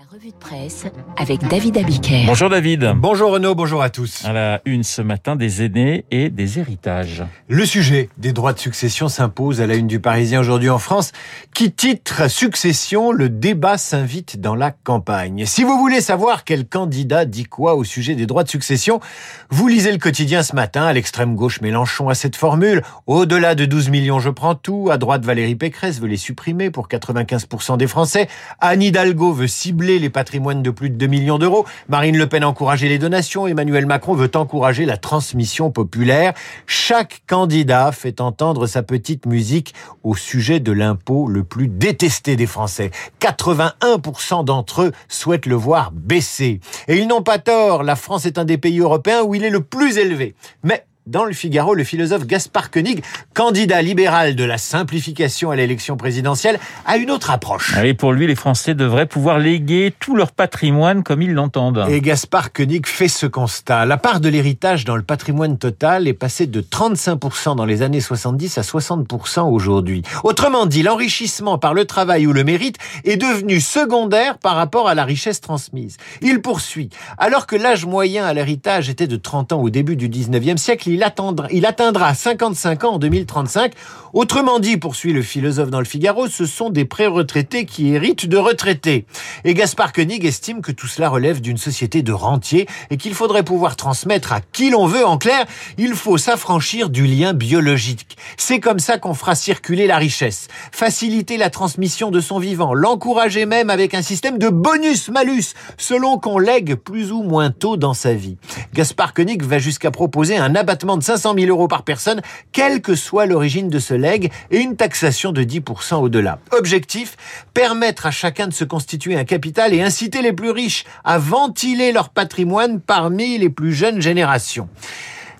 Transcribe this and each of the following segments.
La revue de presse avec David Abiker. Bonjour David. Bonjour Renaud, bonjour à tous. À la une ce matin des aînés et des héritages. Le sujet des droits de succession s'impose à la une du Parisien aujourd'hui en France, qui titre Succession, le débat s'invite dans la campagne. Si vous voulez savoir quel candidat dit quoi au sujet des droits de succession, vous lisez le quotidien ce matin, à l'extrême gauche Mélenchon a cette formule, au-delà de 12 millions je prends tout, à droite Valérie Pécresse veut les supprimer pour 95% des Français, Anne Hidalgo veut cibler les patrimoines de plus de 2 millions d'euros. Marine Le Pen encourager les donations. Emmanuel Macron veut encourager la transmission populaire. Chaque candidat fait entendre sa petite musique au sujet de l'impôt le plus détesté des Français. 81% d'entre eux souhaitent le voir baisser. Et ils n'ont pas tort. La France est un des pays européens où il est le plus élevé. Mais dans le Figaro, le philosophe Gaspard Koenig, candidat libéral de la simplification à l'élection présidentielle, a une autre approche. Et pour lui, les Français devraient pouvoir léguer tout leur patrimoine comme ils l'entendent. Et Gaspard Koenig fait ce constat. La part de l'héritage dans le patrimoine total est passée de 35% dans les années 70 à 60% aujourd'hui. Autrement dit, l'enrichissement par le travail ou le mérite est devenu secondaire par rapport à la richesse transmise. Il poursuit. Alors que l'âge moyen à l'héritage était de 30 ans au début du 19e siècle, il il atteindra 55 ans en 2035. Autrement dit, poursuit le philosophe dans le Figaro, ce sont des pré-retraités qui héritent de retraités. Et Gaspard Koenig estime que tout cela relève d'une société de rentiers et qu'il faudrait pouvoir transmettre à qui l'on veut. En clair, il faut s'affranchir du lien biologique. C'est comme ça qu'on fera circuler la richesse, faciliter la transmission de son vivant, l'encourager même avec un système de bonus-malus, selon qu'on lègue plus ou moins tôt dans sa vie. Gaspard Koenig va jusqu'à proposer un abattement de 500 000 euros par personne, quelle que soit l'origine de ce legs, et une taxation de 10% au-delà. Objectif, permettre à chacun de se constituer un capital et inciter les plus riches à ventiler leur patrimoine parmi les plus jeunes générations.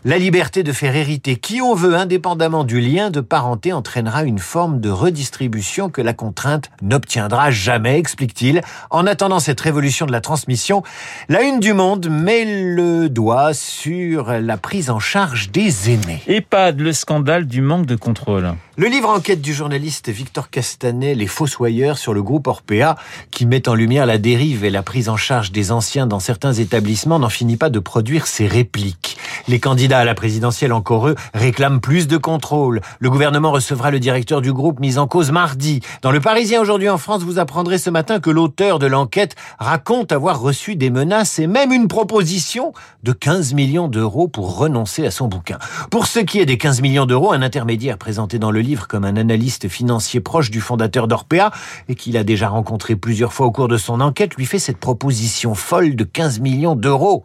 La liberté de faire hériter qui on veut indépendamment du lien de parenté entraînera une forme de redistribution que la contrainte n'obtiendra jamais, explique-t-il. En attendant cette révolution de la transmission, la une du monde met le doigt sur la prise en charge des aînés. EHPAD, le scandale du manque de contrôle. Le livre enquête du journaliste Victor Castanet, Les Fossoyeurs sur le groupe Orpea, qui met en lumière la dérive et la prise en charge des anciens dans certains établissements, n'en finit pas de produire ses répliques. Les candidats la présidentielle encore eux réclament plus de contrôle. Le gouvernement recevra le directeur du groupe mis en cause mardi. Dans le Parisien aujourd'hui en France, vous apprendrez ce matin que l'auteur de l'enquête raconte avoir reçu des menaces et même une proposition de 15 millions d'euros pour renoncer à son bouquin. Pour ce qui est des 15 millions d'euros, un intermédiaire présenté dans le livre comme un analyste financier proche du fondateur d'Orpea et qu'il a déjà rencontré plusieurs fois au cours de son enquête lui fait cette proposition folle de 15 millions d'euros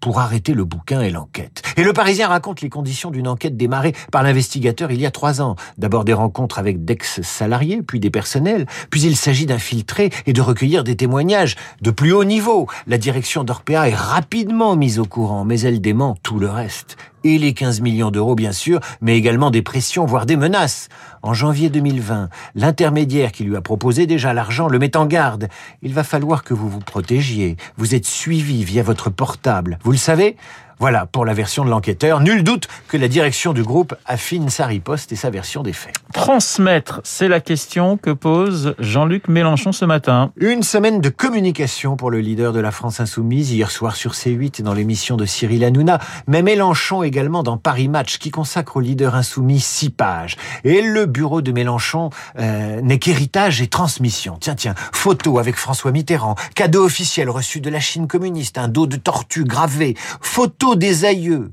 pour arrêter le bouquin et l'enquête. Et le Parisien raconte les conditions d'une enquête démarrée par l'investigateur il y a trois ans. D'abord des rencontres avec d'ex-salariés, puis des personnels, puis il s'agit d'infiltrer et de recueillir des témoignages de plus haut niveau. La direction d'Orpea est rapidement mise au courant, mais elle dément tout le reste et les 15 millions d'euros bien sûr, mais également des pressions, voire des menaces. En janvier 2020, l'intermédiaire qui lui a proposé déjà l'argent le met en garde. Il va falloir que vous vous protégiez. Vous êtes suivi via votre portable. Vous le savez? Voilà pour la version de l'enquêteur. Nul doute que la direction du groupe affine sa riposte et sa version des faits. Transmettre, c'est la question que pose Jean-Luc Mélenchon ce matin. Une semaine de communication pour le leader de la France Insoumise hier soir sur C8 dans l'émission de Cyril Hanouna, mais Mélenchon également dans Paris Match qui consacre au leader insoumis six pages. Et le bureau de Mélenchon euh, n'est qu'héritage et transmission. Tiens, tiens, photo avec François Mitterrand, cadeau officiel reçu de la Chine communiste, un dos de tortue gravé, photo des aïeux.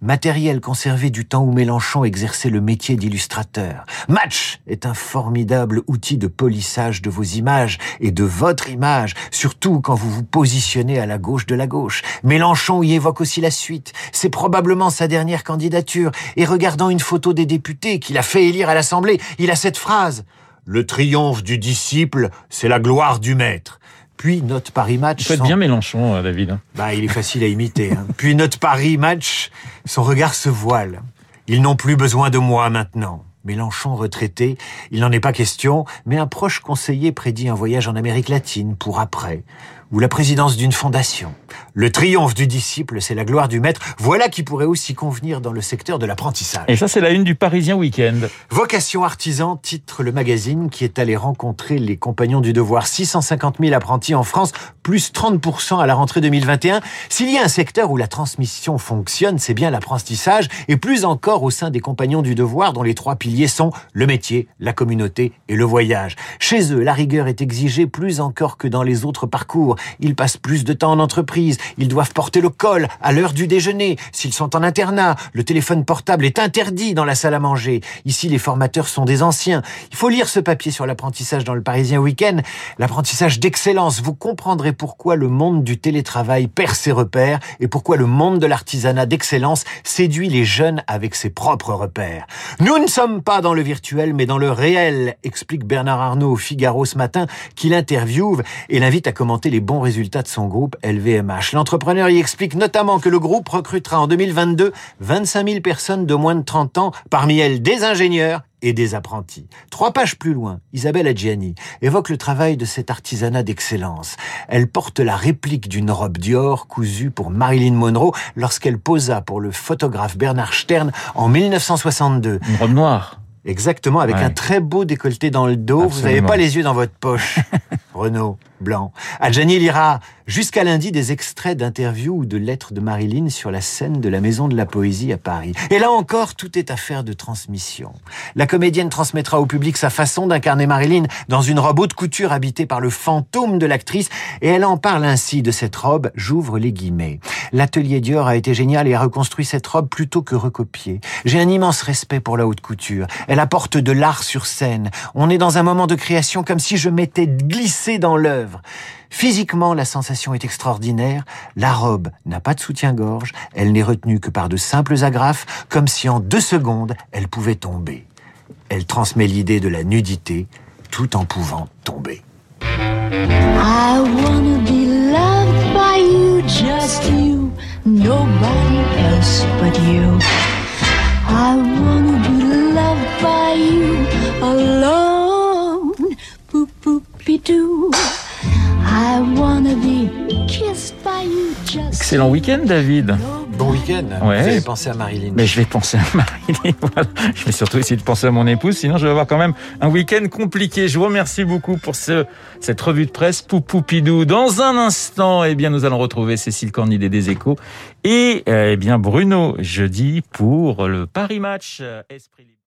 Matériel conservé du temps où Mélenchon exerçait le métier d'illustrateur. Match est un formidable outil de polissage de vos images et de votre image, surtout quand vous vous positionnez à la gauche de la gauche. Mélenchon y évoque aussi la suite. C'est probablement sa dernière candidature. Et regardant une photo des députés qu'il a fait élire à l'Assemblée, il a cette phrase. Le triomphe du disciple, c'est la gloire du maître. Puis notre Paris Match. Vous faites bien Mélenchon, euh, David. Bah, il est facile à imiter. Hein. Puis notre Paris Match, son regard se voile. Ils n'ont plus besoin de moi maintenant. Mélenchon retraité, il n'en est pas question, mais un proche conseiller prédit un voyage en Amérique latine pour après. Ou la présidence d'une fondation. Le triomphe du disciple, c'est la gloire du maître. Voilà qui pourrait aussi convenir dans le secteur de l'apprentissage. Et ça, c'est la une du Parisien Week-end. Vocation artisan, titre le magazine qui est allé rencontrer les compagnons du devoir. 650 000 apprentis en France, plus 30% à la rentrée 2021. S'il y a un secteur où la transmission fonctionne, c'est bien l'apprentissage, et plus encore au sein des compagnons du devoir, dont les trois piliers sont le métier, la communauté et le voyage. Chez eux, la rigueur est exigée plus encore que dans les autres parcours. Ils passent plus de temps en entreprise, ils doivent porter le col à l'heure du déjeuner. S'ils sont en internat, le téléphone portable est interdit dans la salle à manger. Ici, les formateurs sont des anciens. Il faut lire ce papier sur l'apprentissage dans le Parisien Week-end. L'apprentissage d'excellence. Vous comprendrez pourquoi le monde du télétravail perd ses repères et pourquoi le monde de l'artisanat d'excellence séduit les jeunes avec ses propres repères. Nous ne sommes pas dans le virtuel, mais dans le réel, explique Bernard Arnault au Figaro ce matin, qui l'interviewe et l'invite à commenter les bons résultats de son groupe LVMH. L'entrepreneur y explique notamment que le groupe recrutera en 2022 25 000 personnes de moins de 30 ans, parmi elles des ingénieurs et des apprentis. Trois pages plus loin, Isabelle Adjiani évoque le travail de cet artisanat d'excellence. Elle porte la réplique d'une robe Dior cousue pour Marilyn Monroe lorsqu'elle posa pour le photographe Bernard Stern en 1962. Une robe noire. Exactement, avec Ouais. un très beau décolleté dans le dos. Vous n'avez pas les yeux dans votre poche. Renaud, blanc. Adjani lira jusqu'à lundi des extraits d'interviews ou de lettres de Marilyn sur la scène de la Maison de la Poésie à Paris. Et là encore, tout est affaire de transmission. La comédienne transmettra au public sa façon d'incarner Marilyn dans une robe haute couture habitée par le fantôme de l'actrice et elle en parle ainsi de cette robe, j'ouvre les guillemets. L'atelier Dior a été génial et a reconstruit cette robe plutôt que recopier. J'ai un immense respect pour la haute couture. Elle apporte de l'art sur scène. On est dans un moment de création comme si je m'étais dans l'œuvre. Physiquement, la sensation est extraordinaire. La robe n'a pas de soutien-gorge. Elle n'est retenue que par de simples agrafes, comme si en deux secondes, elle pouvait tomber. Elle transmet l'idée de la nudité tout en pouvant tomber. I wanna be loved by you, just you, nobody else but you. I wanna be loved by you alone. Excellent week-end, David. Bon week-end. Ouais. Vous avez pensé à Marilyn. Mais je vais penser à Marilyn. Voilà. Je vais surtout essayer de penser à mon épouse, sinon je vais avoir quand même un week-end compliqué. Je vous remercie beaucoup pour ce, cette revue de presse Poupoupidou. Dans un instant, eh bien, nous allons retrouver Cécile Cornidet des Échos et euh, eh bien Bruno jeudi pour le Paris Match. euh, Esprit libre.